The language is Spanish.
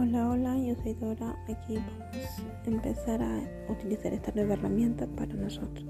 Hola, hola. yo soy Dora. Aquí vamos a empezar a utilizar esta nueva herramienta para nosotros.